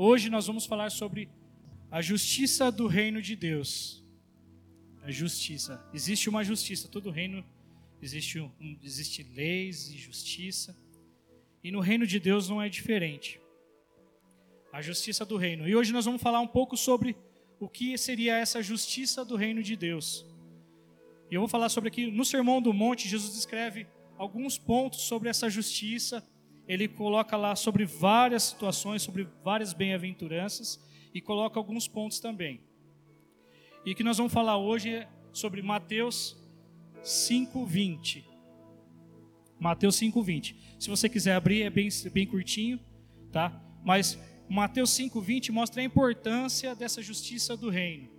Hoje nós vamos falar sobre a justiça do reino de Deus. A justiça. Existe uma justiça, todo reino existe, um, existe leis e justiça. E no reino de Deus não é diferente. A justiça do reino. E hoje nós vamos falar um pouco sobre o que seria essa justiça do reino de Deus. E eu vou falar sobre aqui, no Sermão do Monte, Jesus descreve alguns pontos sobre essa justiça. Ele coloca lá sobre várias situações, sobre várias bem-aventuranças, e coloca alguns pontos também. E que nós vamos falar hoje é sobre Mateus 5:20. Mateus 5:20. Se você quiser abrir, é bem, bem curtinho, tá? Mas Mateus 5:20 mostra a importância dessa justiça do reino.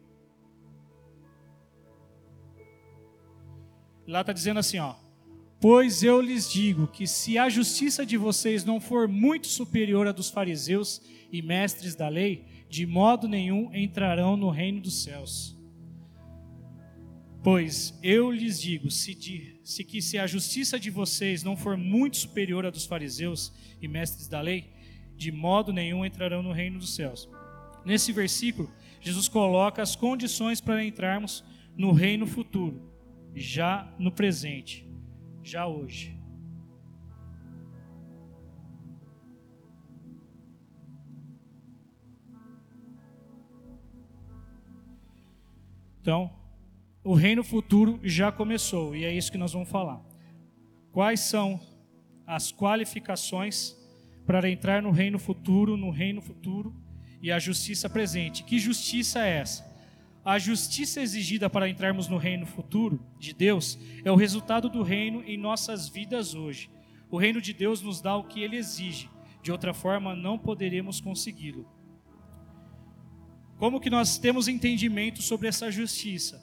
Lá está dizendo assim, ó. Pois eu lhes digo que se a justiça de vocês não for muito superior à dos fariseus e mestres da lei, de modo nenhum entrarão no reino dos céus. Pois eu lhes digo, se, de, se que se a justiça de vocês não for muito superior à dos fariseus e mestres da lei, de modo nenhum entrarão no reino dos céus. Nesse versículo, Jesus coloca as condições para entrarmos no reino futuro, já no presente, já hoje. Então, o reino futuro já começou e é isso que nós vamos falar. Quais são as qualificações para entrar no reino futuro, no reino futuro e a justiça presente. Que justiça é essa? A justiça exigida para entrarmos no reino futuro de Deus é o resultado do reino em nossas vidas hoje. O reino de Deus nos dá o que ele exige, de outra forma não poderemos consegui-lo. Como que nós temos entendimento sobre essa justiça?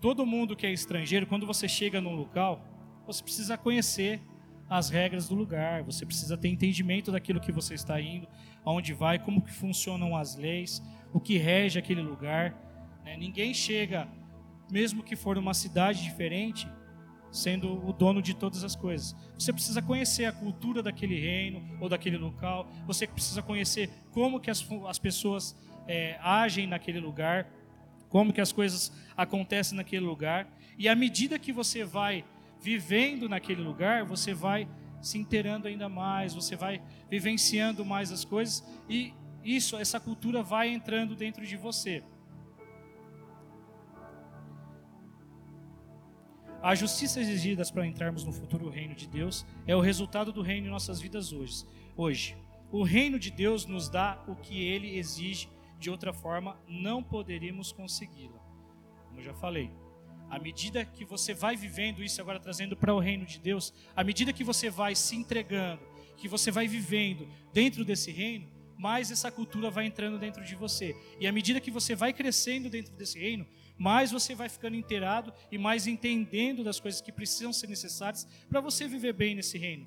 Todo mundo que é estrangeiro, quando você chega num local, você precisa conhecer as regras do lugar, você precisa ter entendimento daquilo que você está indo, aonde vai, como que funcionam as leis, o que rege aquele lugar. Né? Ninguém chega, mesmo que for uma cidade diferente, sendo o dono de todas as coisas. Você precisa conhecer a cultura daquele reino ou daquele local. Você precisa conhecer como que as, as pessoas é, agem naquele lugar, como que as coisas acontecem naquele lugar. E à medida que você vai vivendo naquele lugar, você vai se inteirando ainda mais, você vai vivenciando mais as coisas e isso, essa cultura vai entrando dentro de você. A justiça exigida para entrarmos no futuro reino de Deus é o resultado do reino em nossas vidas hoje. Hoje, o reino de Deus nos dá o que ele exige, de outra forma não poderíamos consegui-lo. Como eu já falei, à medida que você vai vivendo isso, agora trazendo para o reino de Deus, à medida que você vai se entregando, que você vai vivendo dentro desse reino, mais essa cultura vai entrando dentro de você. E à medida que você vai crescendo dentro desse reino, mais você vai ficando inteirado e mais entendendo das coisas que precisam ser necessárias para você viver bem nesse reino.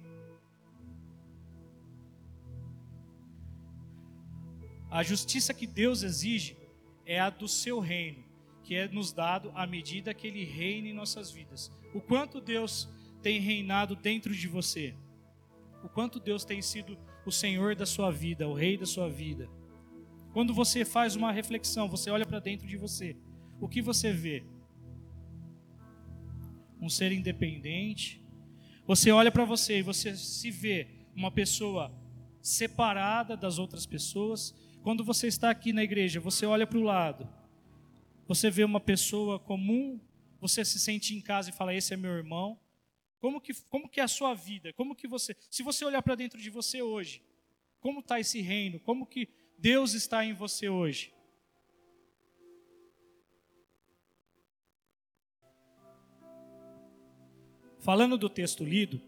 A justiça que Deus exige é a do seu reino que é nos dado à medida que Ele reina em nossas vidas. O quanto Deus tem reinado dentro de você. O quanto Deus tem sido o Senhor da sua vida, o Rei da sua vida. Quando você faz uma reflexão, você olha para dentro de você, o que você vê? Um ser independente. Você olha para você e você se vê uma pessoa separada das outras pessoas. Quando você está aqui na igreja, você olha para o lado você vê uma pessoa comum, você se sente em casa e fala: Esse é meu irmão. Como que, como que é a sua vida? Como que você, se você olhar para dentro de você hoje, como está esse reino? Como que Deus está em você hoje? Falando do texto lido,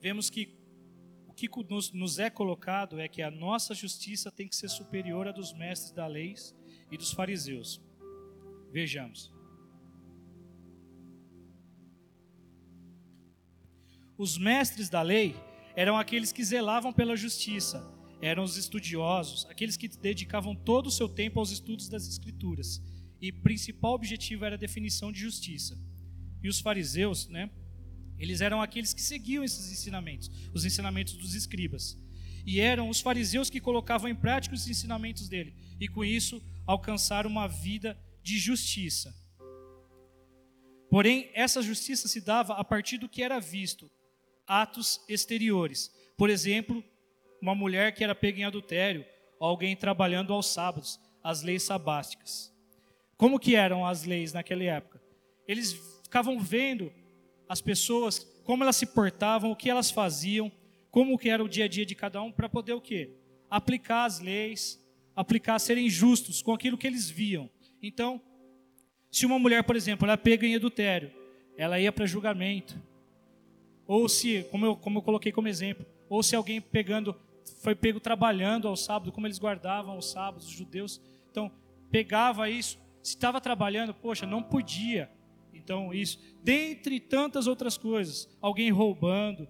vemos que o que nos, nos é colocado é que a nossa justiça tem que ser superior à dos mestres da lei e dos fariseus. Vejamos. Os mestres da lei eram aqueles que zelavam pela justiça, eram os estudiosos, aqueles que dedicavam todo o seu tempo aos estudos das Escrituras. E principal objetivo era a definição de justiça. E os fariseus, né? Eles eram aqueles que seguiam esses ensinamentos, os ensinamentos dos escribas. E eram os fariseus que colocavam em prática os ensinamentos dele, e com isso alcançaram uma vida de justiça. Porém, essa justiça se dava a partir do que era visto, atos exteriores. Por exemplo, uma mulher que era pega em adultério, alguém trabalhando aos sábados, as leis sabáticas. Como que eram as leis naquela época? Eles ficavam vendo as pessoas, como elas se portavam, o que elas faziam, como que era o dia a dia de cada um, para poder o quê? Aplicar as leis, aplicar, serem justos com aquilo que eles viam. Então, se uma mulher, por exemplo, ela pega em adultério, ela ia para julgamento. Ou se, como eu, como eu coloquei como exemplo, ou se alguém pegando, foi pego trabalhando ao sábado, como eles guardavam os sábados, os judeus. Então, pegava isso, se estava trabalhando, poxa, não podia. Então, isso, dentre tantas outras coisas, alguém roubando.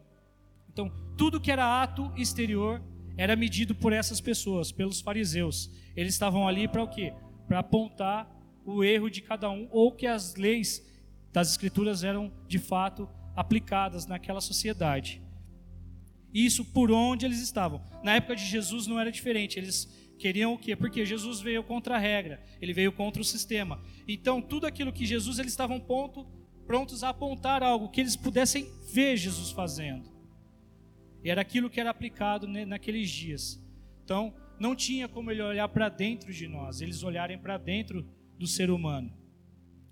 Então, tudo que era ato exterior era medido por essas pessoas, pelos fariseus. Eles estavam ali para o quê? Para apontar o erro de cada um ou que as leis das escrituras eram de fato aplicadas naquela sociedade. Isso por onde eles estavam. Na época de Jesus não era diferente. Eles queriam o quê? Porque Jesus veio contra a regra, ele veio contra o sistema. Então, tudo aquilo que Jesus, eles estavam ponto, prontos a apontar algo que eles pudessem ver Jesus fazendo. E era aquilo que era aplicado naqueles dias. Então, não tinha como ele olhar para dentro de nós, eles olharem para dentro do ser humano.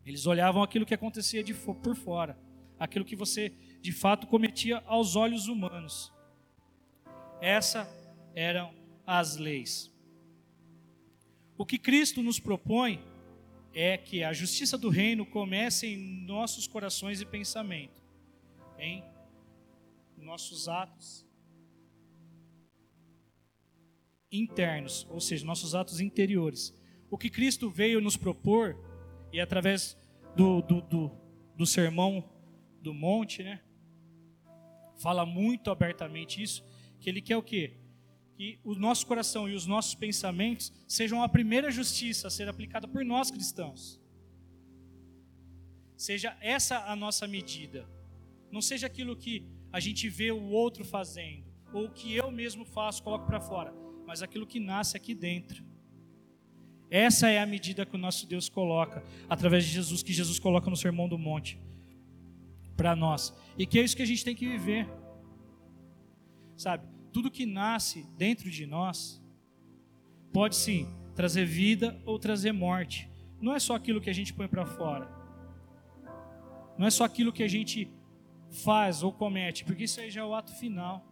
Eles olhavam aquilo que acontecia de por fora, aquilo que você de fato cometia aos olhos humanos. Essas eram as leis. O que Cristo nos propõe é que a justiça do reino comece em nossos corações e pensamento, em nossos atos internos, ou seja, nossos atos interiores. O que Cristo veio nos propor, e através do, do, do, do sermão do monte, né, fala muito abertamente isso, que ele quer o quê? que o nosso coração e os nossos pensamentos sejam a primeira justiça a ser aplicada por nós cristãos. Seja essa a nossa medida. Não seja aquilo que a gente vê o outro fazendo, ou que eu mesmo faço, coloco para fora, mas aquilo que nasce aqui dentro. Essa é a medida que o nosso Deus coloca, através de Jesus, que Jesus coloca no Sermão do Monte, para nós. E que é isso que a gente tem que viver. Sabe? tudo que nasce dentro de nós pode sim trazer vida ou trazer morte. Não é só aquilo que a gente põe para fora. Não é só aquilo que a gente faz ou comete, porque isso aí já é o ato final.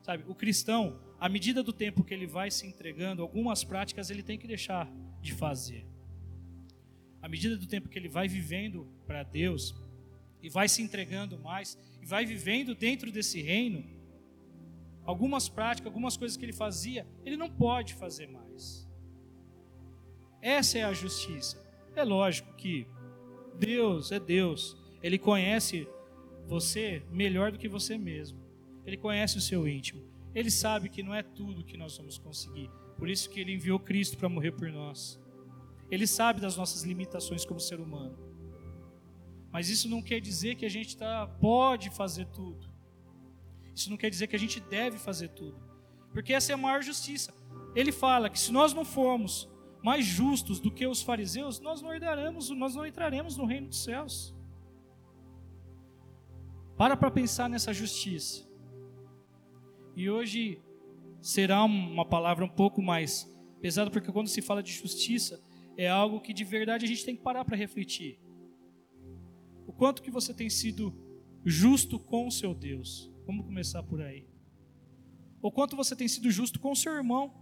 Sabe, o cristão, à medida do tempo que ele vai se entregando, algumas práticas ele tem que deixar de fazer. À medida do tempo que ele vai vivendo para Deus, e vai se entregando mais e vai vivendo dentro desse reino, algumas práticas, algumas coisas que ele fazia, ele não pode fazer mais. Essa é a justiça. É lógico que Deus é Deus, ele conhece você melhor do que você mesmo. Ele conhece o seu íntimo. Ele sabe que não é tudo que nós vamos conseguir. Por isso que ele enviou Cristo para morrer por nós. Ele sabe das nossas limitações como ser humano. Mas isso não quer dizer que a gente tá, pode fazer tudo. Isso não quer dizer que a gente deve fazer tudo. Porque essa é a maior justiça. Ele fala que se nós não formos mais justos do que os fariseus, nós não herdaremos, nós não entraremos no reino dos céus. Para para pensar nessa justiça. E hoje será uma palavra um pouco mais pesada, porque quando se fala de justiça, é algo que de verdade a gente tem que parar para refletir o quanto que você tem sido justo com o seu Deus. Vamos começar por aí. O quanto você tem sido justo com o seu irmão.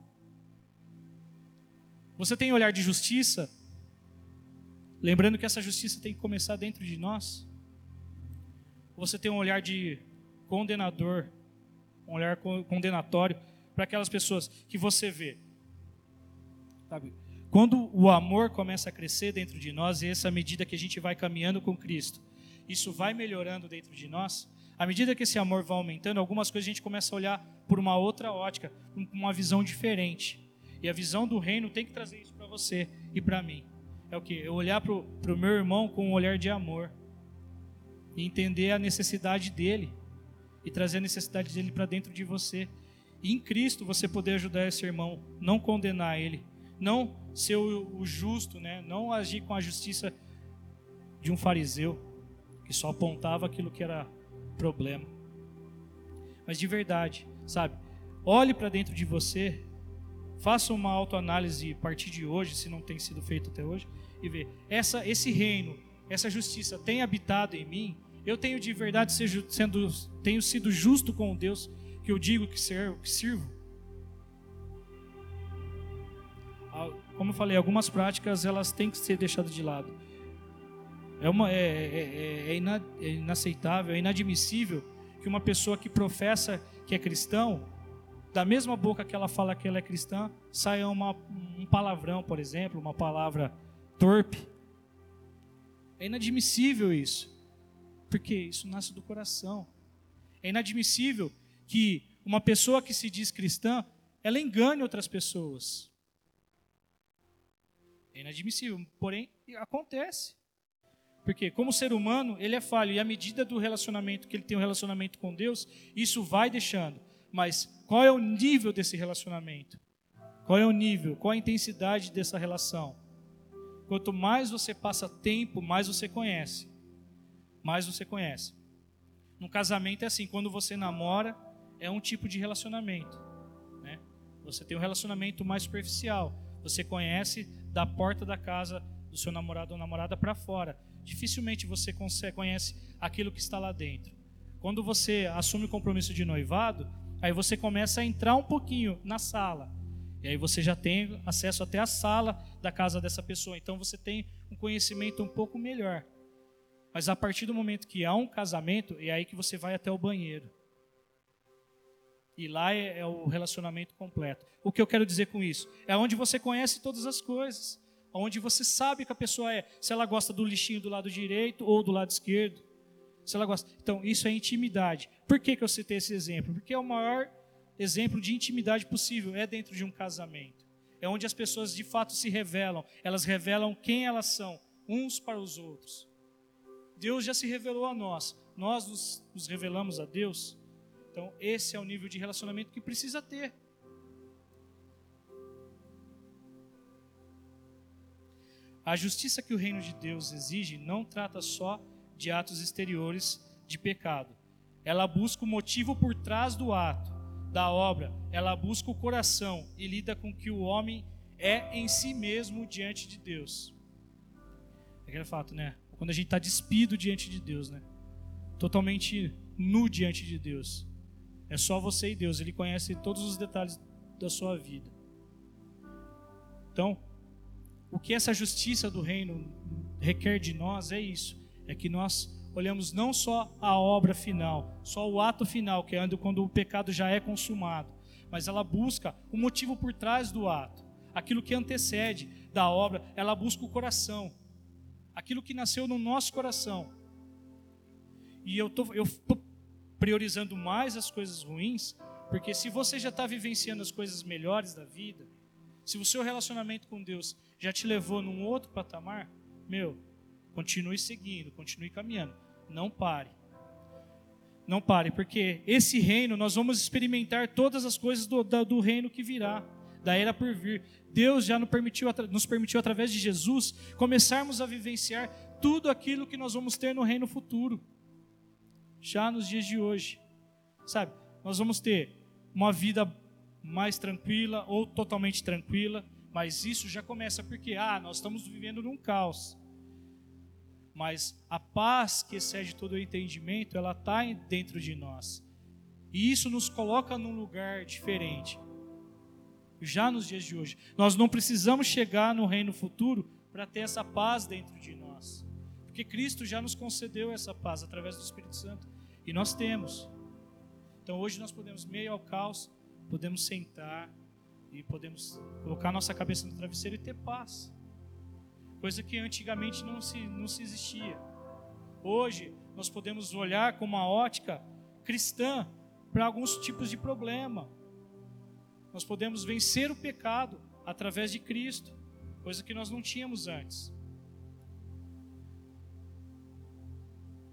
Você tem olhar de justiça, lembrando que essa justiça tem que começar dentro de nós. Você tem um olhar de condenador, um olhar condenatório para aquelas pessoas que você vê. Sabe? Quando o amor começa a crescer dentro de nós, e essa medida que a gente vai caminhando com Cristo, isso vai melhorando dentro de nós. À medida que esse amor vai aumentando, algumas coisas a gente começa a olhar por uma outra ótica, com uma visão diferente. E a visão do reino tem que trazer isso para você e para mim. É o que? Eu olhar para o meu irmão com um olhar de amor. E entender a necessidade dele. e trazer a necessidade dele para dentro de você. E em Cristo você poder ajudar esse irmão, não condenar ele, não ser o, justo, né? não agir com a justiça de um fariseu que só apontava aquilo que era problema. Mas de verdade, sabe? Olhe para dentro de você, faça uma autoanálise a partir de hoje, se não tem sido feito até hoje, e ver essa esse reino, essa justiça tem habitado em mim. Eu tenho de verdade sendo tenho sido justo com o Deus que eu digo que servo, que sirvo. Como eu falei, algumas práticas elas têm que ser deixadas de lado. É, uma, é, é, é, ina, é inaceitável, é inadmissível que uma pessoa que professa que é cristão, da mesma boca que ela fala que ela é cristã, saia uma, um palavrão, por exemplo, uma palavra torpe. É inadmissível isso. Porque isso nasce do coração. É inadmissível que uma pessoa que se diz cristã, ela engane outras pessoas. É inadmissível, porém acontece. Porque como ser humano, ele é falho e à medida do relacionamento que ele tem um relacionamento com Deus, isso vai deixando. Mas qual é o nível desse relacionamento? Qual é o nível? Qual a intensidade dessa relação? Quanto mais você passa tempo, mais você conhece. Mais você conhece. No casamento é assim, quando você namora, é um tipo de relacionamento. Né? Você tem um relacionamento mais superficial. Você conhece da porta da casa do seu namorado ou namorada para fora. Dificilmente você conhece aquilo que está lá dentro. Quando você assume o compromisso de noivado, aí você começa a entrar um pouquinho na sala. E aí você já tem acesso até a sala da casa dessa pessoa. Então você tem um conhecimento um pouco melhor. Mas a partir do momento que há um casamento, é aí que você vai até o banheiro. E lá é, é o relacionamento completo. O que eu quero dizer com isso? É onde você conhece todas as coisas. Onde você sabe que a pessoa é. Se ela gosta do lixinho do lado direito ou do lado esquerdo. Se ela gosta. Então, isso é intimidade. Por que, que eu citei esse exemplo? Porque é o maior exemplo de intimidade possível é dentro de um casamento. É onde as pessoas de fato se revelam. Elas revelam quem elas são, uns para os outros. Deus já se revelou a nós. Nós nos, nos revelamos a Deus. Então, esse é o nível de relacionamento que precisa ter. A justiça que o reino de Deus exige não trata só de atos exteriores de pecado. Ela busca o motivo por trás do ato da obra, ela busca o coração e lida com o que o homem é em si mesmo diante de Deus. É aquele fato, né? Quando a gente está despido diante de Deus, né? Totalmente nu diante de Deus. É só você e Deus. Ele conhece todos os detalhes da sua vida. Então, o que essa justiça do reino requer de nós é isso: é que nós olhamos não só a obra final, só o ato final, que é quando o pecado já é consumado, mas ela busca o motivo por trás do ato, aquilo que antecede da obra, ela busca o coração, aquilo que nasceu no nosso coração. E eu tô, eu tô priorizando mais as coisas ruins, porque se você já está vivenciando as coisas melhores da vida, se o seu relacionamento com Deus já te levou num outro patamar, meu, continue seguindo, continue caminhando. Não pare. Não pare, porque esse reino, nós vamos experimentar todas as coisas do, do reino que virá, da era por vir. Deus já nos permitiu, nos permitiu, através de Jesus, começarmos a vivenciar tudo aquilo que nós vamos ter no reino futuro, já nos dias de hoje. Sabe, nós vamos ter uma vida mais tranquila ou totalmente tranquila, mas isso já começa porque, ah, nós estamos vivendo num caos mas a paz que excede todo o entendimento, ela está dentro de nós. E isso nos coloca num lugar diferente. Já nos dias de hoje, nós não precisamos chegar no reino futuro para ter essa paz dentro de nós. Porque Cristo já nos concedeu essa paz através do Espírito Santo. E nós temos. Então hoje nós podemos, meio ao caos, podemos sentar e podemos colocar nossa cabeça no travesseiro e ter paz coisa que antigamente não se, não se existia. Hoje, nós podemos olhar com uma ótica cristã para alguns tipos de problema. Nós podemos vencer o pecado através de Cristo, coisa que nós não tínhamos antes.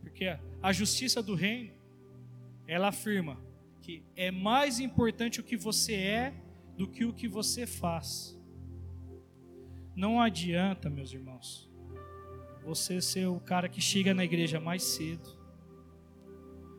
Porque a justiça do reino ela afirma que é mais importante o que você é do que o que você faz. Não adianta, meus irmãos, você ser o cara que chega na igreja mais cedo,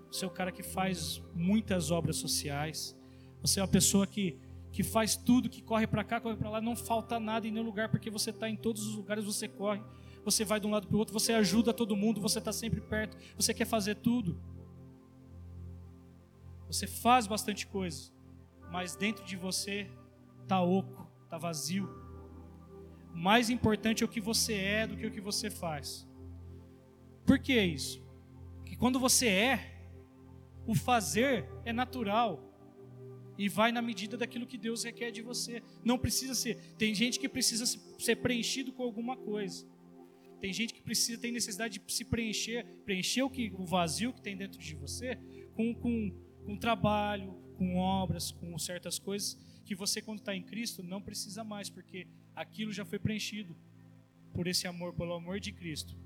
você é o cara que faz muitas obras sociais, você é a pessoa que, que faz tudo, que corre para cá, corre para lá, não falta nada em nenhum lugar, porque você está em todos os lugares, você corre, você vai de um lado para o outro, você ajuda todo mundo, você está sempre perto, você quer fazer tudo. Você faz bastante coisa, mas dentro de você está oco, está vazio. Mais importante é o que você é do que o que você faz. Por que isso? Que quando você é, o fazer é natural e vai na medida daquilo que Deus requer de você. Não precisa ser. Tem gente que precisa ser preenchido com alguma coisa. Tem gente que precisa, tem necessidade de se preencher, preencher o, que, o vazio que tem dentro de você com, com com trabalho, com obras, com certas coisas que você, quando está em Cristo, não precisa mais, porque aquilo já foi preenchido por esse amor, pelo amor de Cristo.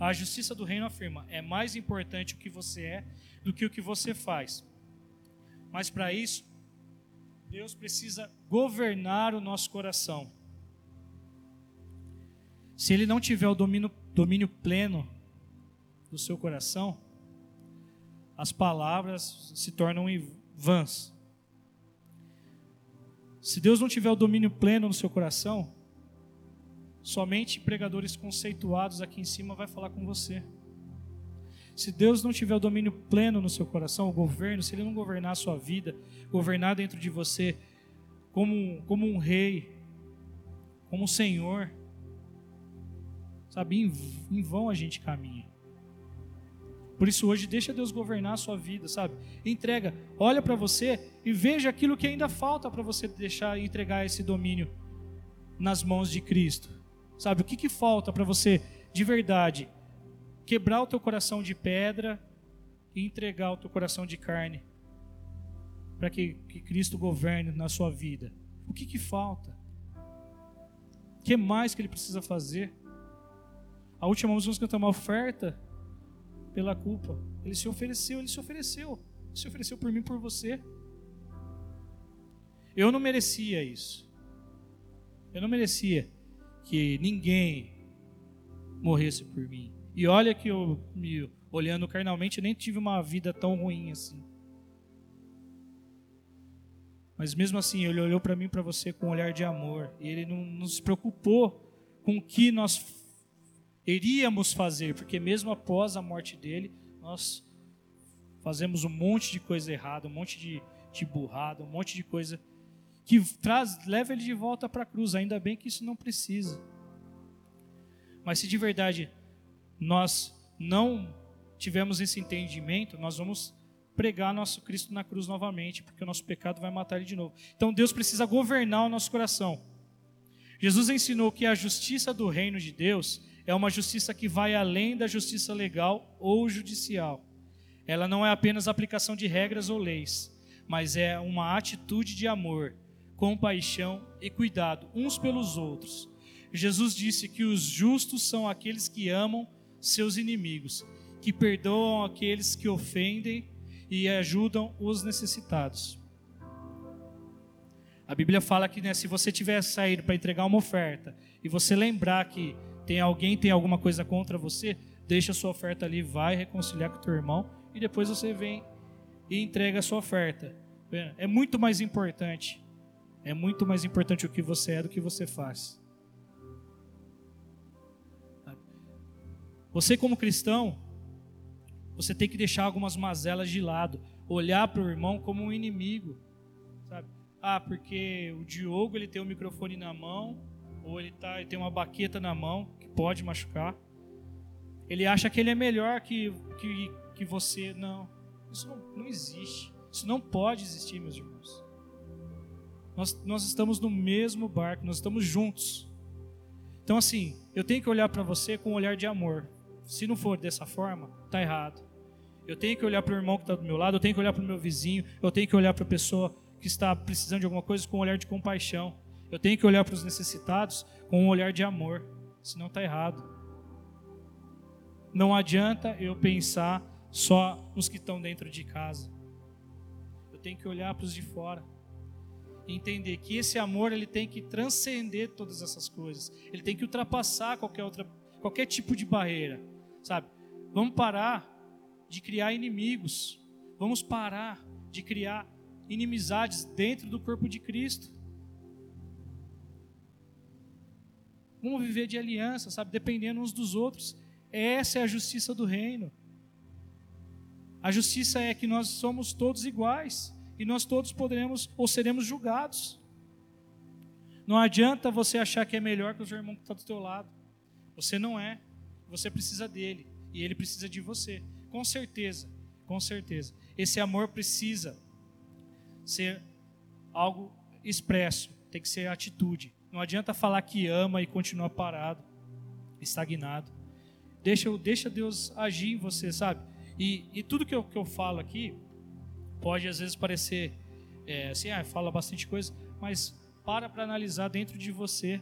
A justiça do reino afirma: é mais importante o que você é do que o que você faz. Mas para isso, Deus precisa governar o nosso coração. Se Ele não tiver o domínio, domínio pleno do seu coração, as palavras se tornam vãs. Se Deus não tiver o domínio pleno no seu coração, somente pregadores conceituados aqui em cima vai falar com você. Se Deus não tiver o domínio pleno no seu coração, o governo, se Ele não governar a sua vida, governar dentro de você como, como um rei, como um senhor, sabe, em, vão a gente caminha. Por isso hoje deixa Deus governar a sua vida, sabe? Entrega, olha para você e veja aquilo que ainda falta para você deixar entregar esse domínio nas mãos de Cristo. Sabe o que que falta para você de verdade quebrar o teu coração de pedra e entregar o teu coração de carne para que, que Cristo governe na sua vida? O que que falta? O que mais que ele precisa fazer? A última música nós cantamos uma oferta pela culpa. Ele se ofereceu, ele se ofereceu. Ele se ofereceu por mim, por você. Eu não merecia isso. Eu não merecia que ninguém morresse por mim. E olha que eu, me, olhando carnalmente, nem tive uma vida tão ruim assim. Mas mesmo assim, ele olhou para mim, para você com um olhar de amor. E ele não, não se preocupou com o que nós iríamos fazer, porque mesmo após a morte dele, nós fazemos um monte de coisa errada, um monte de, de burrada, um monte de coisa que traz, leva ele de volta para a cruz. Ainda bem que isso não precisa. Mas se de verdade nós não tivermos esse entendimento, nós vamos pregar nosso Cristo na cruz novamente, porque o nosso pecado vai matar ele de novo. Então Deus precisa governar o nosso coração. Jesus ensinou que a justiça do reino de Deus é uma justiça que vai além da justiça legal ou judicial. Ela não é apenas aplicação de regras ou leis, mas é uma atitude de amor, compaixão e cuidado uns pelos outros. Jesus disse que os justos são aqueles que amam seus inimigos, que perdoam aqueles que ofendem e ajudam os necessitados. A Bíblia fala que né, se você tiver saído para entregar uma oferta e você lembrar que tem alguém tem alguma coisa contra você, deixa a sua oferta ali, vai reconciliar com o teu irmão e depois você vem e entrega a sua oferta. É muito mais importante. É muito mais importante o que você é do que você faz. Você como cristão, você tem que deixar algumas mazelas de lado, olhar para o irmão como um inimigo, sabe? Ah, porque o Diogo ele tem o microfone na mão, ou ele, tá, ele tem uma baqueta na mão que pode machucar. Ele acha que ele é melhor que, que, que você. Não, isso não, não existe. Isso não pode existir, meus irmãos. Nós, nós estamos no mesmo barco, nós estamos juntos. Então, assim, eu tenho que olhar para você com um olhar de amor. Se não for dessa forma, tá errado. Eu tenho que olhar para o irmão que está do meu lado, eu tenho que olhar para o meu vizinho, eu tenho que olhar para a pessoa que está precisando de alguma coisa com um olhar de compaixão. Eu tenho que olhar para os necessitados com um olhar de amor, senão está errado. Não adianta eu pensar só nos que estão dentro de casa. Eu tenho que olhar para os de fora entender que esse amor ele tem que transcender todas essas coisas. Ele tem que ultrapassar qualquer outra qualquer tipo de barreira, sabe? Vamos parar de criar inimigos. Vamos parar de criar inimizades dentro do corpo de Cristo. Vamos viver de aliança, sabe? Dependendo uns dos outros. Essa é a justiça do reino. A justiça é que nós somos todos iguais e nós todos poderemos ou seremos julgados. Não adianta você achar que é melhor que o seu irmão que está do teu lado. Você não é. Você precisa dele e ele precisa de você. Com certeza, com certeza. Esse amor precisa ser algo expresso, tem que ser atitude. Não adianta falar que ama e continuar parado, estagnado. Deixa, deixa Deus agir em você, sabe? E, e tudo que eu, que eu falo aqui pode às vezes parecer é, assim, ah, fala bastante coisa, mas para para analisar dentro de você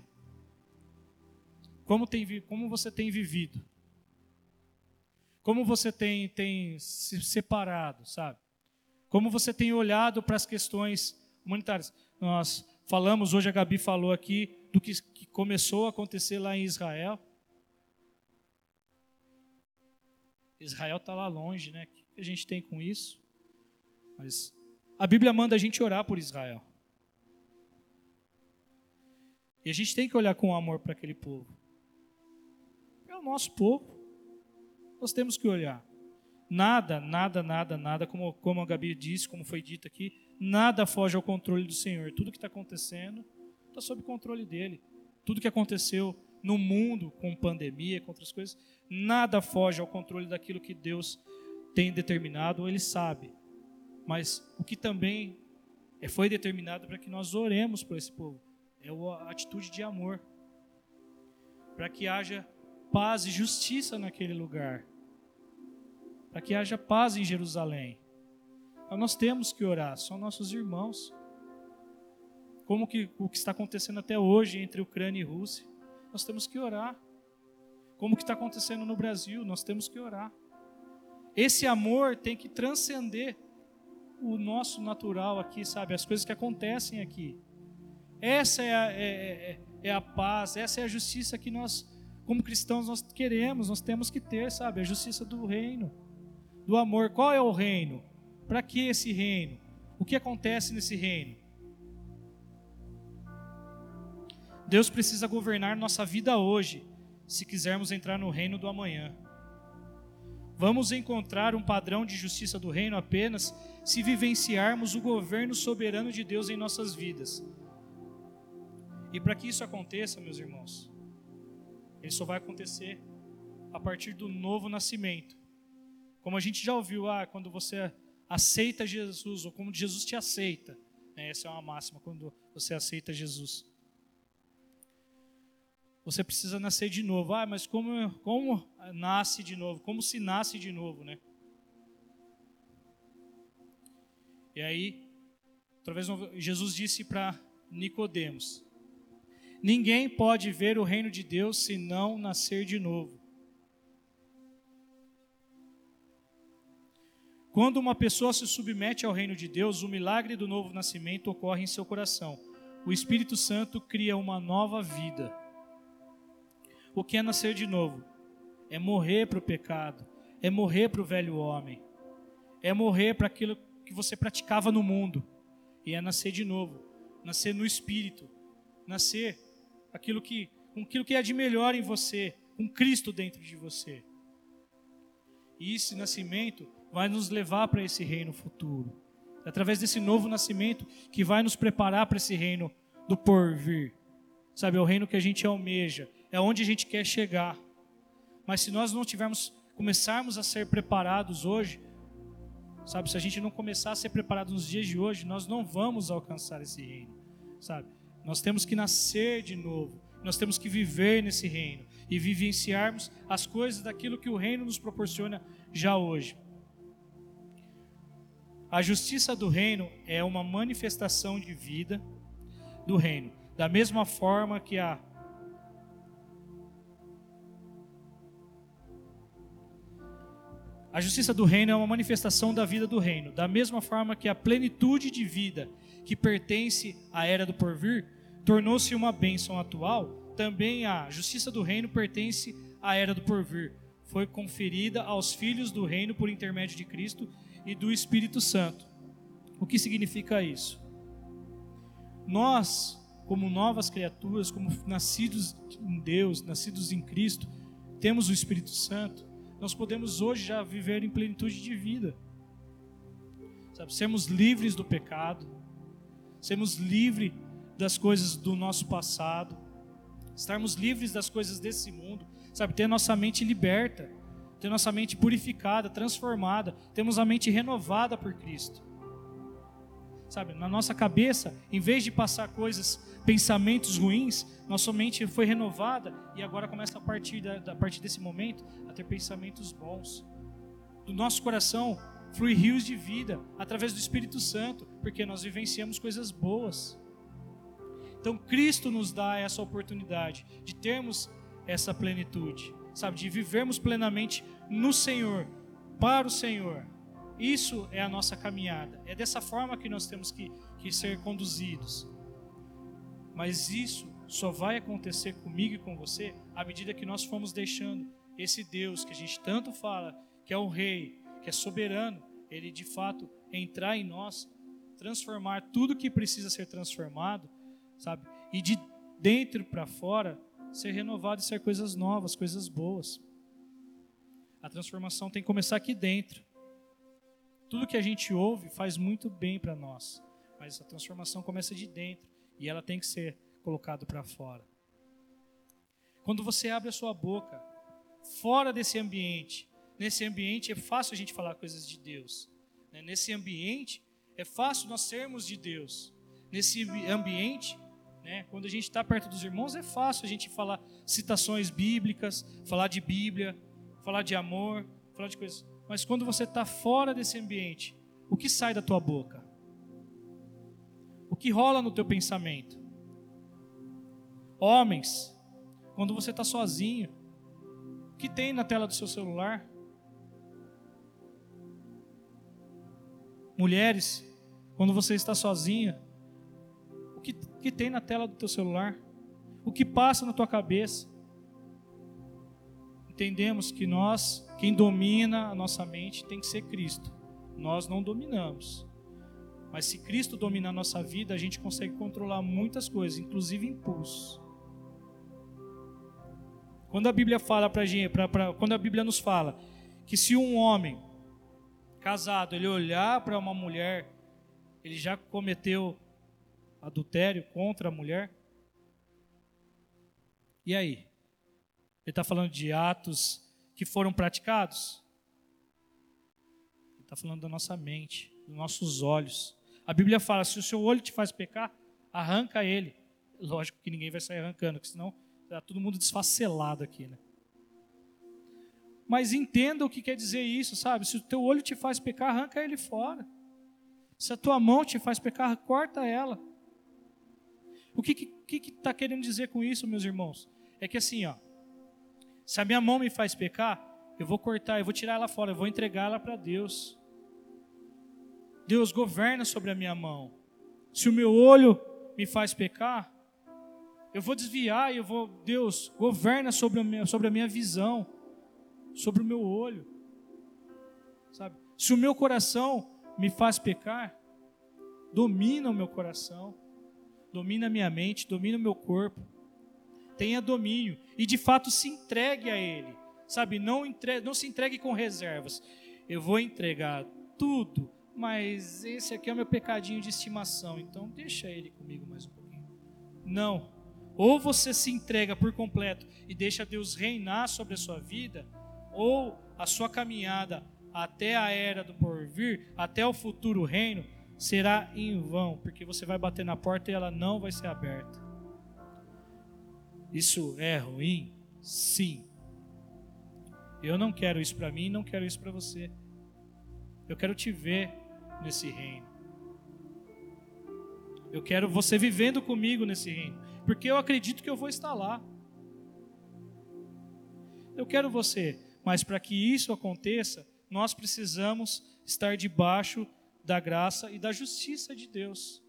como, tem, como você tem vivido, como você tem, tem se separado, sabe? Como você tem olhado para as questões humanitárias. Nós falamos, hoje a Gabi falou aqui, do que, que começou a acontecer lá em Israel. Israel está lá longe, né? O que a gente tem com isso? Mas a Bíblia manda a gente orar por Israel. E a gente tem que olhar com amor para aquele povo. É o nosso povo. Nós temos que olhar. Nada, nada, nada, nada, como, como a Gabi disse, como foi dito aqui, nada foge ao controle do Senhor. Tudo que está acontecendo está sob controle dele. Tudo que aconteceu no mundo, com pandemia, com outras coisas, nada foge ao controle daquilo que Deus tem determinado, ou Ele sabe. Mas o que também é, foi determinado para que nós oremos por esse povo é a atitude de amor, para que haja paz e justiça naquele lugar, para que haja paz em Jerusalém. Então nós temos que orar, são nossos irmãos. Como que o que está acontecendo até hoje entre Ucrânia e Rússia, nós temos que orar. Como que está acontecendo no Brasil, nós temos que orar. Esse amor tem que transcender o nosso natural aqui, sabe? As coisas que acontecem aqui. Essa é a, é, é, é a paz, essa é a justiça que nós, como cristãos, nós queremos, nós temos que ter, sabe? A justiça do reino, do amor. Qual é o reino? Para que esse reino? O que acontece nesse reino? Deus precisa governar nossa vida hoje, se quisermos entrar no reino do amanhã. Vamos encontrar um padrão de justiça do reino apenas se vivenciarmos o governo soberano de Deus em nossas vidas. E para que isso aconteça, meus irmãos, ele só vai acontecer a partir do novo nascimento. Como a gente já ouviu, ah, quando você aceita Jesus, ou como Jesus te aceita. Né? Essa é uma máxima, quando você aceita Jesus. Você precisa nascer de novo. Ah, mas como, como nasce de novo? Como se nasce de novo, né? E aí, talvez Jesus disse para Nicodemos: Ninguém pode ver o reino de Deus se não nascer de novo. Quando uma pessoa se submete ao reino de Deus, o milagre do novo nascimento ocorre em seu coração. O Espírito Santo cria uma nova vida. O que é nascer de novo? É morrer para o pecado, é morrer para o velho homem, é morrer para aquilo que você praticava no mundo, e é nascer de novo, nascer no Espírito, nascer aquilo que, com aquilo que é de melhor em você, com Cristo dentro de você. E esse nascimento vai nos levar para esse reino futuro. É através desse novo nascimento que vai nos preparar para esse reino do porvir. Sabe, é o reino que a gente almeja, é onde a gente quer chegar. Mas se nós não tivermos, começarmos a ser preparados hoje, sabe, se a gente não começar a ser preparado nos dias de hoje, nós não vamos alcançar esse reino, sabe? Nós temos que nascer de novo, nós temos que viver nesse reino e vivenciarmos as coisas daquilo que o reino nos proporciona já hoje. A justiça do reino é uma manifestação de vida do reino, da mesma forma que a A justiça do reino é uma manifestação da vida do reino, da mesma forma que a plenitude de vida que pertence à era do porvir tornou-se uma bênção atual, também a justiça do reino pertence à era do porvir. Foi conferida aos filhos do reino por intermédio de Cristo e do Espírito Santo. O que significa isso? Nós, como novas criaturas, como nascidos em Deus, nascidos em Cristo, temos o Espírito Santo, nós podemos hoje já viver em plenitude de vida. Sabe, sermos livres do pecado, sermos livres das coisas do nosso passado, estarmos livres das coisas desse mundo, sabe, ter nossa mente liberta, ter nossa mente purificada, transformada, temos a mente renovada por Cristo. Sabe, na nossa cabeça, em vez de passar coisas, pensamentos ruins, nossa mente foi renovada e agora começa a partir, da, a partir desse momento a ter pensamentos bons. Do nosso coração flui rios de vida através do Espírito Santo, porque nós vivenciamos coisas boas. Então Cristo nos dá essa oportunidade de termos essa plenitude, sabe, de vivermos plenamente no Senhor, para o Senhor. Isso é a nossa caminhada. É dessa forma que nós temos que, que ser conduzidos. Mas isso só vai acontecer comigo e com você à medida que nós formos deixando esse Deus que a gente tanto fala, que é o Rei, que é soberano, ele de fato entrar em nós, transformar tudo que precisa ser transformado, sabe? E de dentro para fora ser renovado e ser coisas novas, coisas boas. A transformação tem que começar aqui dentro. Tudo que a gente ouve faz muito bem para nós, mas a transformação começa de dentro e ela tem que ser colocada para fora. Quando você abre a sua boca, fora desse ambiente, nesse ambiente é fácil a gente falar coisas de Deus. Né? Nesse ambiente é fácil nós sermos de Deus. Nesse ambiente, né, quando a gente está perto dos irmãos, é fácil a gente falar citações bíblicas, falar de Bíblia, falar de amor, falar de coisas. Mas quando você está fora desse ambiente, o que sai da tua boca? O que rola no teu pensamento? Homens, quando você está sozinho, o que tem na tela do seu celular? Mulheres, quando você está sozinha, o que, que tem na tela do teu celular? O que passa na tua cabeça? entendemos que nós, quem domina a nossa mente tem que ser Cristo. Nós não dominamos. Mas se Cristo domina a nossa vida, a gente consegue controlar muitas coisas, inclusive impulsos. Quando a Bíblia fala para gente, pra, pra, quando a Bíblia nos fala que se um homem casado ele olhar para uma mulher, ele já cometeu adultério contra a mulher. E aí? Ele está falando de atos que foram praticados. Ele está falando da nossa mente, dos nossos olhos. A Bíblia fala: se o seu olho te faz pecar, arranca ele. Lógico que ninguém vai sair arrancando, porque senão está todo mundo desfacelado aqui, né? Mas entenda o que quer dizer isso, sabe? Se o teu olho te faz pecar, arranca ele fora. Se a tua mão te faz pecar, corta ela. O que está que, que tá querendo dizer com isso, meus irmãos? É que assim, ó, se a minha mão me faz pecar, eu vou cortar, eu vou tirar ela fora, eu vou entregar ela para Deus. Deus governa sobre a minha mão. Se o meu olho me faz pecar, eu vou desviar e eu vou, Deus, governa sobre a minha, sobre a minha visão, sobre o meu olho. Sabe? Se o meu coração me faz pecar, domina o meu coração, domina a minha mente, domina o meu corpo tenha domínio e de fato se entregue a Ele, sabe? Não, entre, não se entregue com reservas. Eu vou entregar tudo, mas esse aqui é o meu pecadinho de estimação, então deixa Ele comigo mais um pouquinho. Não. Ou você se entrega por completo e deixa Deus reinar sobre a sua vida, ou a sua caminhada até a era do porvir, até o futuro reino, será em vão, porque você vai bater na porta e ela não vai ser aberta. Isso é ruim? Sim. Eu não quero isso para mim, não quero isso para você. Eu quero te ver nesse reino. Eu quero você vivendo comigo nesse reino, porque eu acredito que eu vou estar lá. Eu quero você, mas para que isso aconteça, nós precisamos estar debaixo da graça e da justiça de Deus.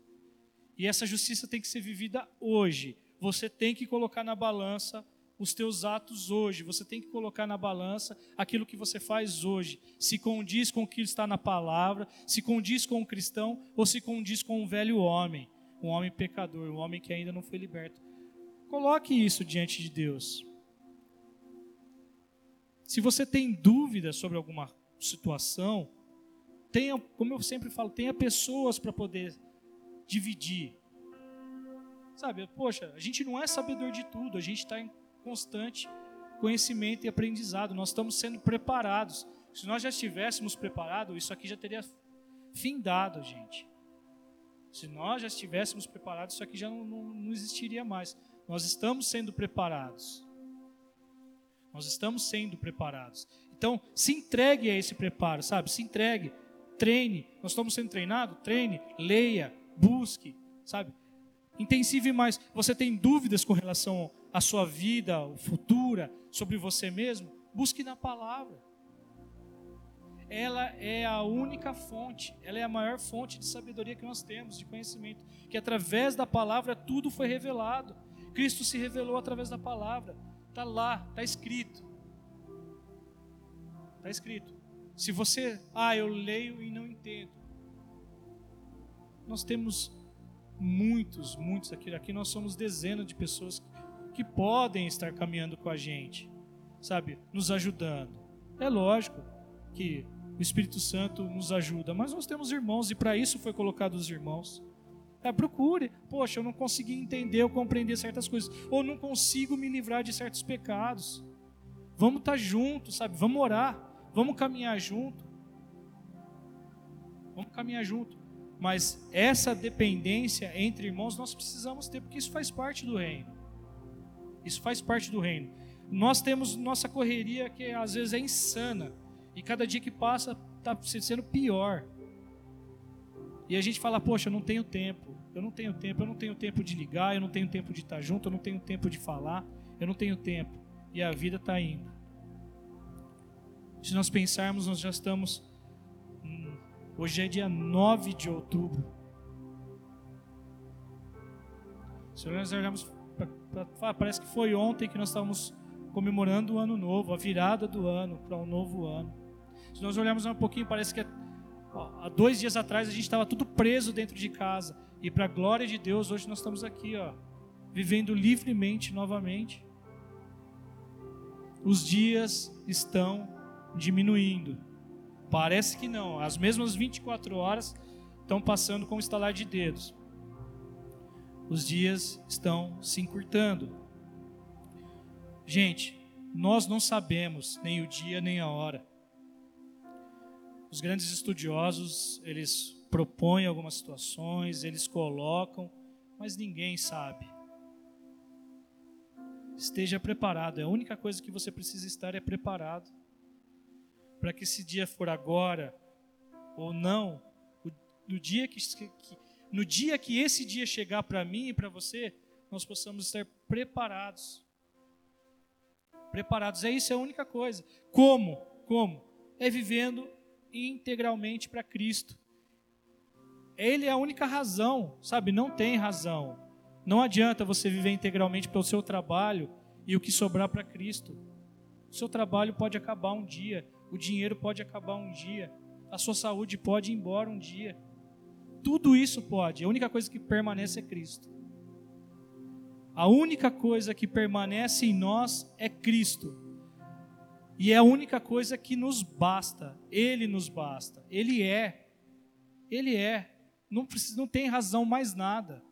E essa justiça tem que ser vivida hoje. Você tem que colocar na balança os teus atos hoje. Você tem que colocar na balança aquilo que você faz hoje. Se condiz com o que está na palavra, se condiz com o cristão ou se condiz com um velho homem, um homem pecador, um homem que ainda não foi liberto. Coloque isso diante de Deus. Se você tem dúvida sobre alguma situação, tenha, como eu sempre falo, tenha pessoas para poder dividir. Sabe, poxa, a gente não é sabedor de tudo, a gente está em constante conhecimento e aprendizado, nós estamos sendo preparados. Se nós já estivéssemos preparados, isso aqui já teria findado, gente. Se nós já estivéssemos preparados, isso aqui já não, não, não existiria mais. Nós estamos sendo preparados. Nós estamos sendo preparados. Então, se entregue a esse preparo, sabe? Se entregue, treine. Nós estamos sendo treinados? Treine, leia, busque, sabe? Intensive mais. Você tem dúvidas com relação à sua vida futura, sobre você mesmo? Busque na palavra. Ela é a única fonte, ela é a maior fonte de sabedoria que nós temos, de conhecimento. Que através da palavra tudo foi revelado. Cristo se revelou através da palavra. Está lá, está escrito. Está escrito. Se você, ah, eu leio e não entendo. Nós temos muitos, muitos aqui. Aqui nós somos dezenas de pessoas que podem estar caminhando com a gente, sabe, nos ajudando. É lógico que o Espírito Santo nos ajuda, mas nós temos irmãos e para isso foi colocado os irmãos. É, procure. Poxa, eu não consegui entender ou compreender certas coisas, ou não consigo me livrar de certos pecados. Vamos estar tá juntos, sabe? Vamos orar. Vamos caminhar junto. Vamos caminhar junto. Mas essa dependência entre irmãos nós precisamos ter, porque isso faz parte do reino. Isso faz parte do reino. Nós temos nossa correria que às vezes é insana. E cada dia que passa está sendo pior. E a gente fala, poxa, eu não tenho tempo. Eu não tenho tempo, eu não tenho tempo de ligar, eu não tenho tempo de estar junto, eu não tenho tempo de falar, eu não tenho tempo. E a vida está indo. Se nós pensarmos, nós já estamos. Hum, hoje é dia 9 de outubro. Se nós olharmos parece que foi ontem que nós estávamos comemorando o ano novo, a virada do ano para um novo ano. Se nós olharmos um pouquinho, parece que ó, há dois dias atrás a gente estava tudo preso dentro de casa. E para a glória de Deus, hoje nós estamos aqui, ó, vivendo livremente novamente. Os dias estão diminuindo. Parece que não. As mesmas 24 horas estão passando com o estalar de dedos. Os dias estão se encurtando. Gente, nós não sabemos nem o dia nem a hora. Os grandes estudiosos, eles propõem algumas situações, eles colocam, mas ninguém sabe. Esteja preparado, é a única coisa que você precisa estar é preparado para que esse dia for agora ou não, no dia que, que no dia que esse dia chegar para mim e para você, nós possamos estar preparados. Preparados, é isso, é a única coisa. Como? Como? É vivendo integralmente para Cristo. Ele é a única razão, sabe? Não tem razão. Não adianta você viver integralmente pelo seu trabalho e o que sobrar para Cristo. O seu trabalho pode acabar um dia, o dinheiro pode acabar um dia, a sua saúde pode ir embora um dia. Tudo isso pode, a única coisa que permanece é Cristo. A única coisa que permanece em nós é Cristo. E é a única coisa que nos basta. Ele nos basta. Ele é. Ele é. Não, precisa, não tem razão mais nada.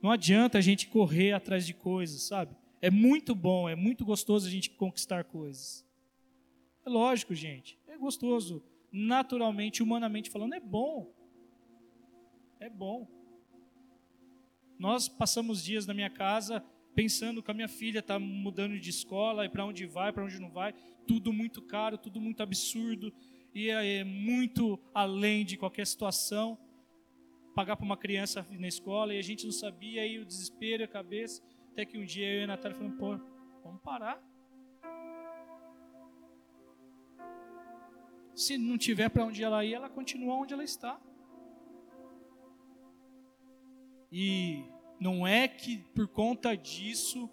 Não adianta a gente correr atrás de coisas, sabe? É muito bom, é muito gostoso a gente conquistar coisas. É lógico, gente. É gostoso. Naturalmente, humanamente falando, é bom. É bom. Nós passamos dias na minha casa pensando que a minha filha está mudando de escola e para onde vai, para onde não vai. Tudo muito caro, tudo muito absurdo e é muito além de qualquer situação. Pagar para uma criança na escola e a gente não sabia, aí o desespero e a cabeça. Até que um dia eu e a Natália falamos, pô, vamos parar. Se não tiver para onde ela ir, ela continua onde ela está. E não é que por conta disso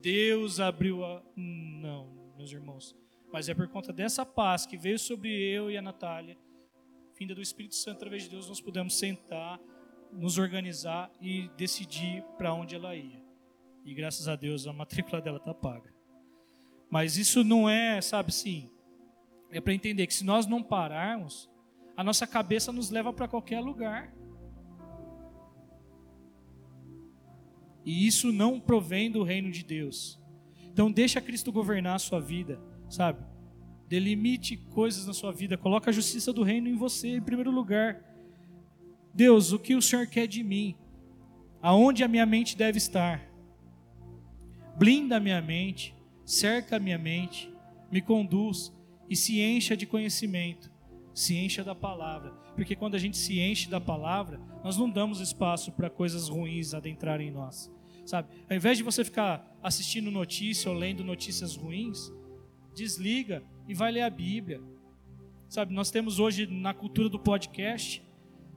Deus abriu a. Não, meus irmãos. Mas é por conta dessa paz que veio sobre eu e a Natália, vinda do Espírito Santo através de Deus, nós pudemos sentar, nos organizar e decidir para onde ela ia. E graças a Deus a matrícula dela está paga. Mas isso não é, sabe assim, é para entender que se nós não pararmos, a nossa cabeça nos leva para qualquer lugar. E isso não provém do reino de Deus. Então deixa Cristo governar a sua vida, sabe? Delimite coisas na sua vida, coloca a justiça do reino em você em primeiro lugar. Deus, o que o Senhor quer de mim? Aonde a minha mente deve estar? Blinda a minha mente, cerca a minha mente, me conduz e se encha de conhecimento, se encha da palavra. Porque quando a gente se enche da palavra, nós não damos espaço para coisas ruins adentrarem em nós sabe? Ao invés de você ficar assistindo notícia ou lendo notícias ruins, desliga e vai ler a Bíblia. Sabe, nós temos hoje na cultura do podcast,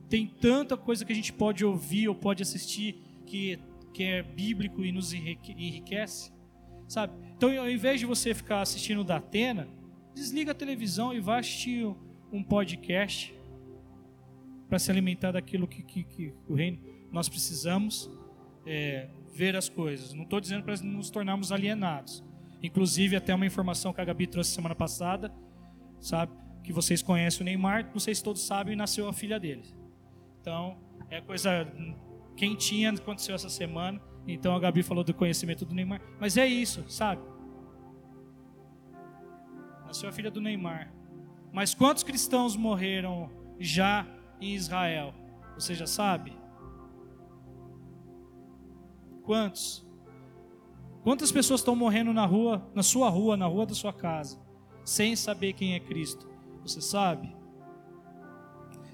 tem tanta coisa que a gente pode ouvir ou pode assistir que, que é bíblico e nos enriquece, sabe? Então, ao invés de você ficar assistindo da Atena, desliga a televisão e vai assistir um podcast para se alimentar daquilo que, que, que, o reino nós precisamos é, ver as coisas. Não estou dizendo para nos tornarmos alienados. Inclusive, até uma informação que a Gabi trouxe semana passada, sabe? Que vocês conhecem o Neymar, não sei se todos sabem, nasceu a filha dele. Então, é coisa quentinha aconteceu essa semana. Então a Gabi falou do conhecimento do Neymar. Mas é isso, sabe? Nasceu a filha do Neymar. Mas quantos cristãos morreram já em Israel? Você já sabe? Quantos? Quantas pessoas estão morrendo na rua, na sua rua, na rua da sua casa, sem saber quem é Cristo? Você sabe?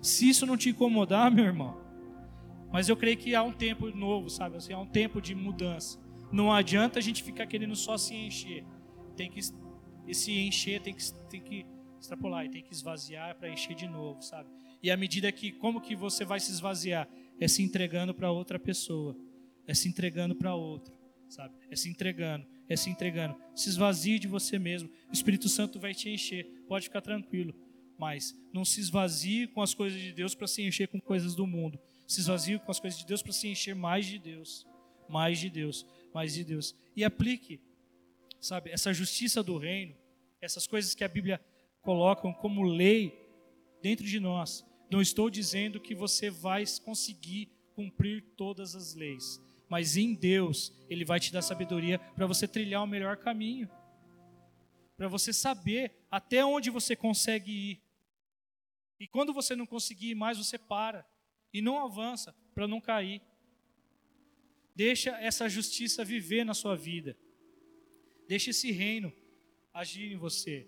Se isso não te incomodar, meu irmão, mas eu creio que há um tempo novo, sabe? Assim, há um tempo de mudança. Não adianta a gente ficar querendo só se encher. Tem que esse encher tem que tem que extrapolar tem que esvaziar para encher de novo, sabe? E à medida que como que você vai se esvaziar é se entregando para outra pessoa é se entregando para outro, sabe? É se entregando, é se entregando. Se esvazie de você mesmo. O Espírito Santo vai te encher. Pode ficar tranquilo. Mas não se esvazie com as coisas de Deus para se encher com coisas do mundo. Se esvazie com as coisas de Deus para se encher mais de Deus. Mais de Deus. Mais de Deus. E aplique, sabe, essa justiça do reino, essas coisas que a Bíblia coloca como lei dentro de nós. Não estou dizendo que você vai conseguir cumprir todas as leis mas em Deus Ele vai te dar sabedoria para você trilhar o melhor caminho, para você saber até onde você consegue ir. E quando você não conseguir ir mais, você para e não avança para não cair. Deixa essa justiça viver na sua vida. Deixa esse reino agir em você.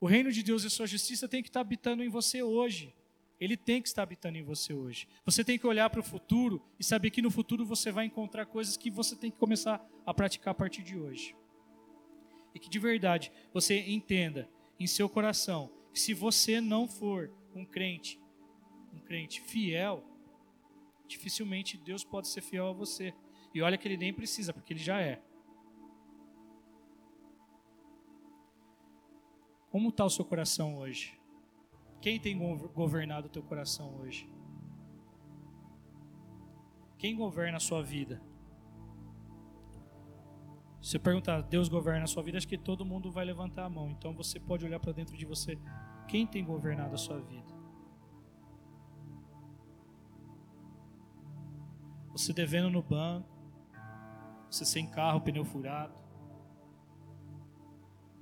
O reino de Deus e sua justiça tem que estar habitando em você hoje. Ele tem que estar habitando em você hoje. Você tem que olhar para o futuro e saber que no futuro você vai encontrar coisas que você tem que começar a praticar a partir de hoje. E que de verdade você entenda em seu coração que se você não for um crente, um crente fiel, dificilmente Deus pode ser fiel a você. E olha que ele nem precisa, porque ele já é. Como está o seu coração hoje? Quem tem governado o teu coração hoje? Quem governa a sua vida? Se você perguntar, Deus governa a sua vida, acho que todo mundo vai levantar a mão. Então você pode olhar para dentro de você. Quem tem governado a sua vida? Você devendo no banco, você sem carro, pneu furado.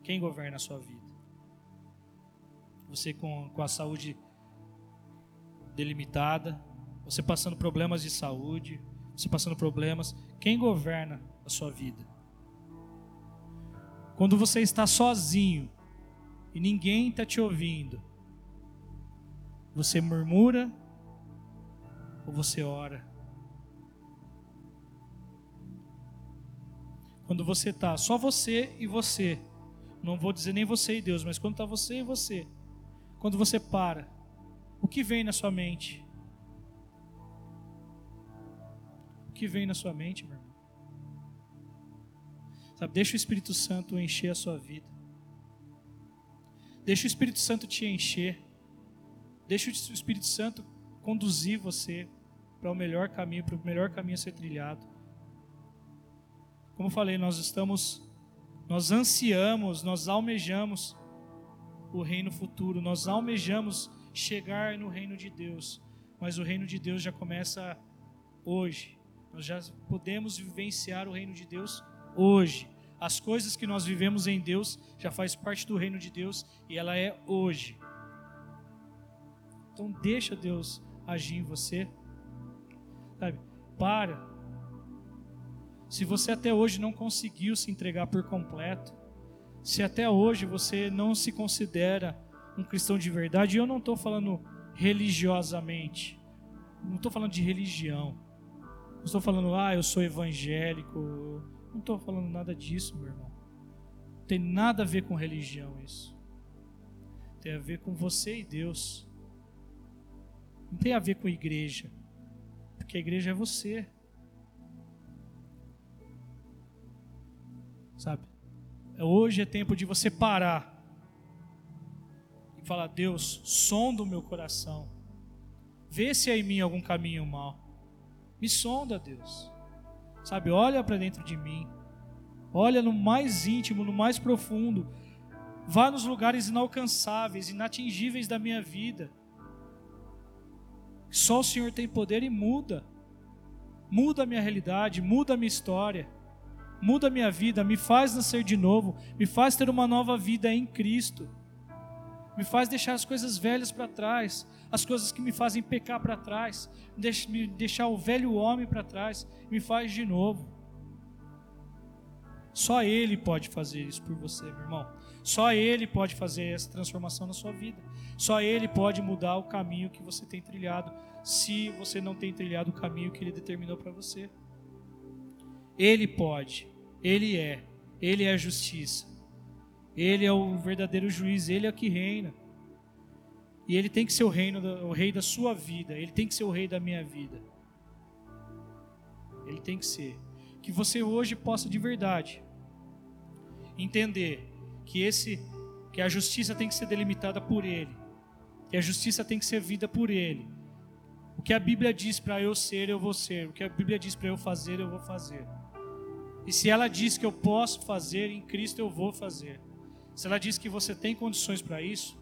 Quem governa a sua vida? Você com, com a saúde delimitada, você passando problemas de saúde, você passando problemas. Quem governa a sua vida? Quando você está sozinho e ninguém está te ouvindo, você murmura ou você ora? Quando você está só você e você, Não vou dizer nem você e Deus, mas quando está você e você, quando você para, o que vem na sua mente? O que vem na sua mente, meu irmão? Sabe, deixa o Espírito Santo encher a sua vida. Deixa o Espírito Santo te encher. Deixa o Espírito Santo conduzir você para o melhor caminho, para o melhor caminho a ser trilhado. Como eu falei, nós estamos, nós ansiamos, nós almejamos o reino futuro, nós almejamos chegar no reino de Deus, mas o reino de Deus já começa hoje. Nós já podemos vivenciar o reino de Deus hoje. As coisas que nós vivemos em Deus já faz parte do reino de Deus e ela é hoje. Então deixa Deus agir em você. Sabe? Para. Se você até hoje não conseguiu se entregar por completo, se até hoje você não se considera um cristão de verdade, eu não estou falando religiosamente, não estou falando de religião, não estou falando, ah, eu sou evangélico, não estou falando nada disso, meu irmão. Não tem nada a ver com religião isso. Tem a ver com você e Deus. Não tem a ver com igreja. Porque a igreja é você. Sabe? Hoje é tempo de você parar e falar: Deus, sonda o meu coração. Vê se há em mim algum caminho mal. Me sonda, Deus. Sabe, olha para dentro de mim. Olha no mais íntimo, no mais profundo. Vá nos lugares inalcançáveis, inatingíveis da minha vida. Só o Senhor tem poder e muda. Muda a minha realidade, muda a minha história, muda a minha vida, me faz nascer de novo, me faz ter uma nova vida em Cristo. Me faz deixar as coisas velhas para trás, as coisas que me fazem pecar para trás, me deixar o velho homem para trás, me faz de novo. Só Ele pode fazer isso por você, meu irmão. Só Ele pode fazer essa transformação na sua vida. Só Ele pode mudar o caminho que você tem trilhado, se você não tem trilhado o caminho que Ele determinou para você. Ele pode, Ele é, Ele é a justiça, Ele é o verdadeiro juiz, Ele é o que reina. E ele tem que ser o, reino, o rei da sua vida. Ele tem que ser o rei da minha vida. Ele tem que ser. Que você hoje possa de verdade entender que esse, que a justiça tem que ser delimitada por Ele, que a justiça tem que ser vida por Ele. O que a Bíblia diz para eu ser, eu vou ser. O que a Bíblia diz para eu fazer, eu vou fazer. E se ela diz que eu posso fazer, em Cristo eu vou fazer. Se ela diz que você tem condições para isso,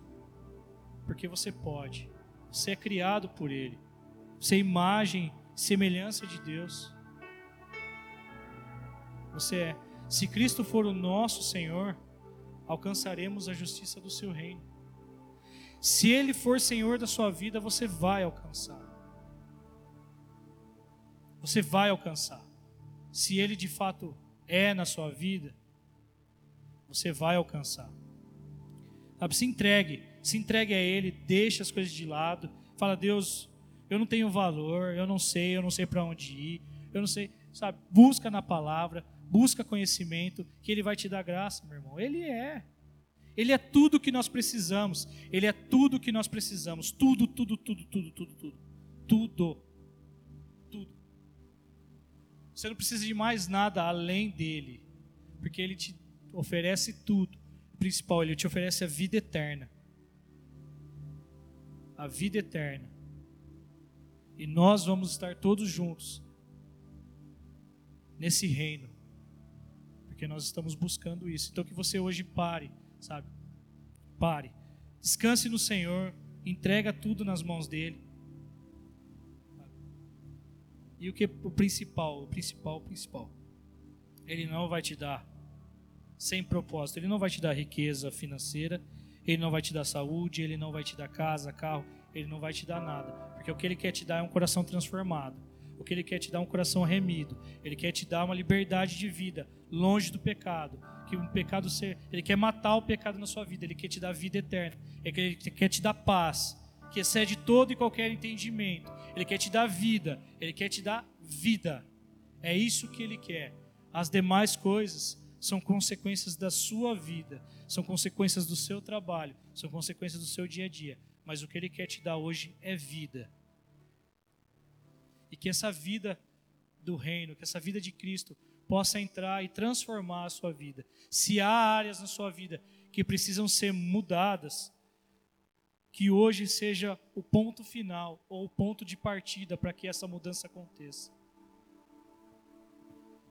porque você pode. Você é criado por Ele. Você é imagem, semelhança de Deus. Você é. Se Cristo for o nosso Senhor, alcançaremos a justiça do seu reino. Se Ele for Senhor da sua vida, você vai alcançar. Você vai alcançar. Se Ele de fato é na sua vida, você vai alcançar. Sabe, se entregue se entregue a Ele, deixe as coisas de lado, fala, Deus, eu não tenho valor, eu não sei, eu não sei para onde ir, eu não sei, sabe? Busca na palavra, busca conhecimento, que Ele vai te dar graça, meu irmão. Ele é. Ele é tudo que nós precisamos. Ele é tudo que nós precisamos. Tudo, tudo, tudo, tudo, tudo, tudo. Tudo. Você não precisa de mais nada além dele. Porque ele te oferece tudo. O principal, ele te oferece a vida eterna a vida eterna. E nós vamos estar todos juntos nesse reino, porque nós estamos buscando isso. Então que você hoje pare, sabe? Pare. Descanse no Senhor, entrega tudo nas mãos dele. E o que o principal, o principal, o principal. Ele não vai te dar sem propósito, ele não vai te dar riqueza financeira, ele não vai te dar saúde, ele não vai te dar casa, carro, ele não vai te dar nada. Porque o que ele quer te dar é um coração transformado. O que ele quer te dar é um coração remido. Ele quer te dar uma liberdade de vida, longe do pecado. Que um pecado ser, ele quer matar o pecado na sua vida, ele quer te dar vida eterna. Ele quer te dar paz, que excede todo e qualquer entendimento. Ele quer te dar vida, ele quer te dar vida. É isso que ele quer. As demais coisas são consequências da sua vida, são consequências do seu trabalho, são consequências do seu dia a dia. Mas o que Ele quer te dar hoje é vida. E que essa vida do reino, que essa vida de Cristo possa entrar e transformar a sua vida. Se há áreas na sua vida que precisam ser mudadas, que hoje seja o ponto final ou o ponto de partida para que essa mudança aconteça.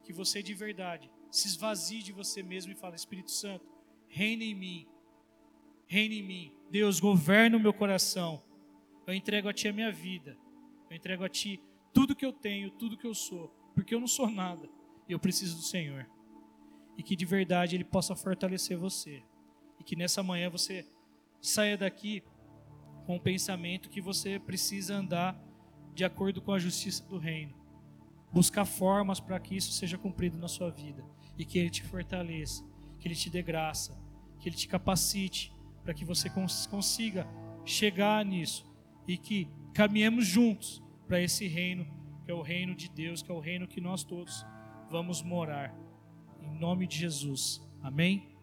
Que você de verdade se esvazie de você mesmo e fale: Espírito Santo, reina em mim, reina em mim. Deus, governa o meu coração. Eu entrego a Ti a minha vida. Eu entrego a Ti tudo que eu tenho, tudo que eu sou, porque eu não sou nada. E eu preciso do Senhor. E que de verdade Ele possa fortalecer você. E que nessa manhã você saia daqui com o pensamento que você precisa andar de acordo com a justiça do reino. Buscar formas para que isso seja cumprido na sua vida e que Ele te fortaleça, que Ele te dê graça, que Ele te capacite para que você consiga chegar nisso e que caminhemos juntos para esse reino, que é o reino de Deus, que é o reino que nós todos vamos morar. Em nome de Jesus. Amém?